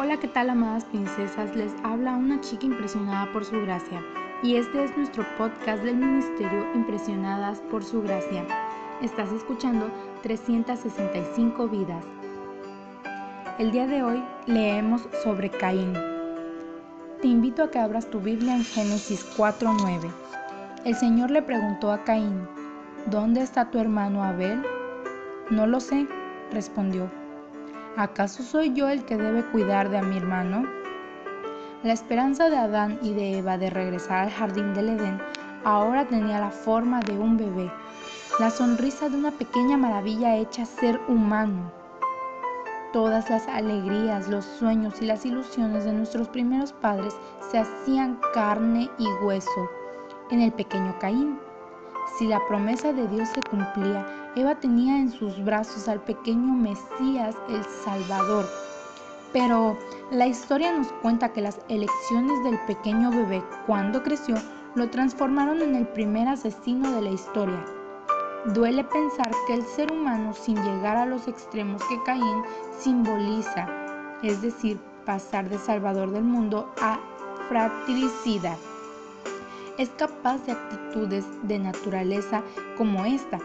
Hola, ¿qué tal amadas princesas? Les habla una chica impresionada por su gracia y este es nuestro podcast del Ministerio Impresionadas por su gracia. Estás escuchando 365 vidas. El día de hoy leemos sobre Caín. Te invito a que abras tu Biblia en Génesis 4:9. El Señor le preguntó a Caín, ¿dónde está tu hermano Abel? No lo sé, respondió. ¿Acaso soy yo el que debe cuidar de a mi hermano? La esperanza de Adán y de Eva de regresar al jardín del Edén ahora tenía la forma de un bebé, la sonrisa de una pequeña maravilla hecha ser humano. Todas las alegrías, los sueños y las ilusiones de nuestros primeros padres se hacían carne y hueso en el pequeño Caín. Si la promesa de Dios se cumplía, Eva tenía en sus brazos al pequeño Mesías, el Salvador. Pero la historia nos cuenta que las elecciones del pequeño bebé cuando creció lo transformaron en el primer asesino de la historia. Duele pensar que el ser humano, sin llegar a los extremos que Caín simboliza, es decir, pasar de salvador del mundo a fratricida, es capaz de actitudes de naturaleza como esta.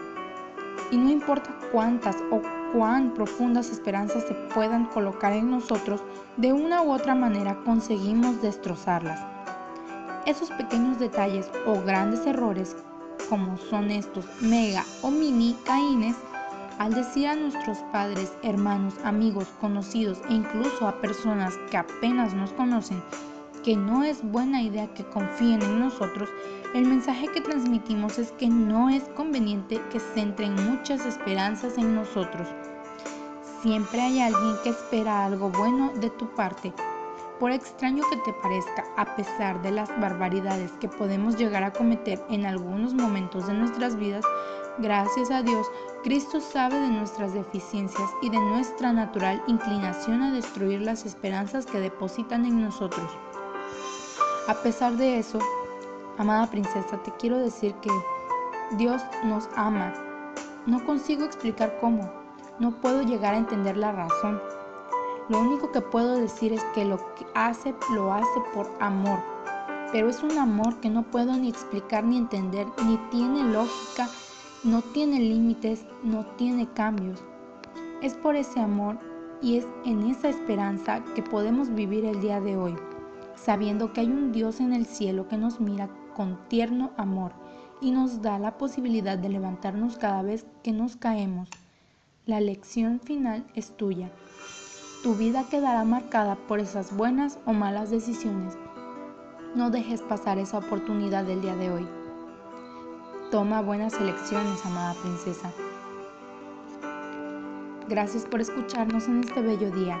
Y no importa cuántas o cuán profundas esperanzas se puedan colocar en nosotros, de una u otra manera conseguimos destrozarlas. Esos pequeños detalles o grandes errores, como son estos mega o mini caínes, al decir a nuestros padres, hermanos, amigos, conocidos e incluso a personas que apenas nos conocen que no es buena idea que confíen en nosotros, el mensaje que transmitimos es que no es conveniente que centren muchas esperanzas en nosotros. Siempre hay alguien que espera algo bueno de tu parte. Por extraño que te parezca, a pesar de las barbaridades que podemos llegar a cometer en algunos momentos de nuestras vidas, gracias a Dios, Cristo sabe de nuestras deficiencias y de nuestra natural inclinación a destruir las esperanzas que depositan en nosotros. A pesar de eso, amada princesa, te quiero decir que Dios nos ama. No consigo explicar cómo, no puedo llegar a entender la razón. Lo único que puedo decir es que lo que hace, lo hace por amor. Pero es un amor que no puedo ni explicar ni entender, ni tiene lógica, no tiene límites, no tiene cambios. Es por ese amor y es en esa esperanza que podemos vivir el día de hoy sabiendo que hay un Dios en el cielo que nos mira con tierno amor y nos da la posibilidad de levantarnos cada vez que nos caemos. La lección final es tuya. Tu vida quedará marcada por esas buenas o malas decisiones. No dejes pasar esa oportunidad del día de hoy. Toma buenas elecciones, amada princesa. Gracias por escucharnos en este bello día.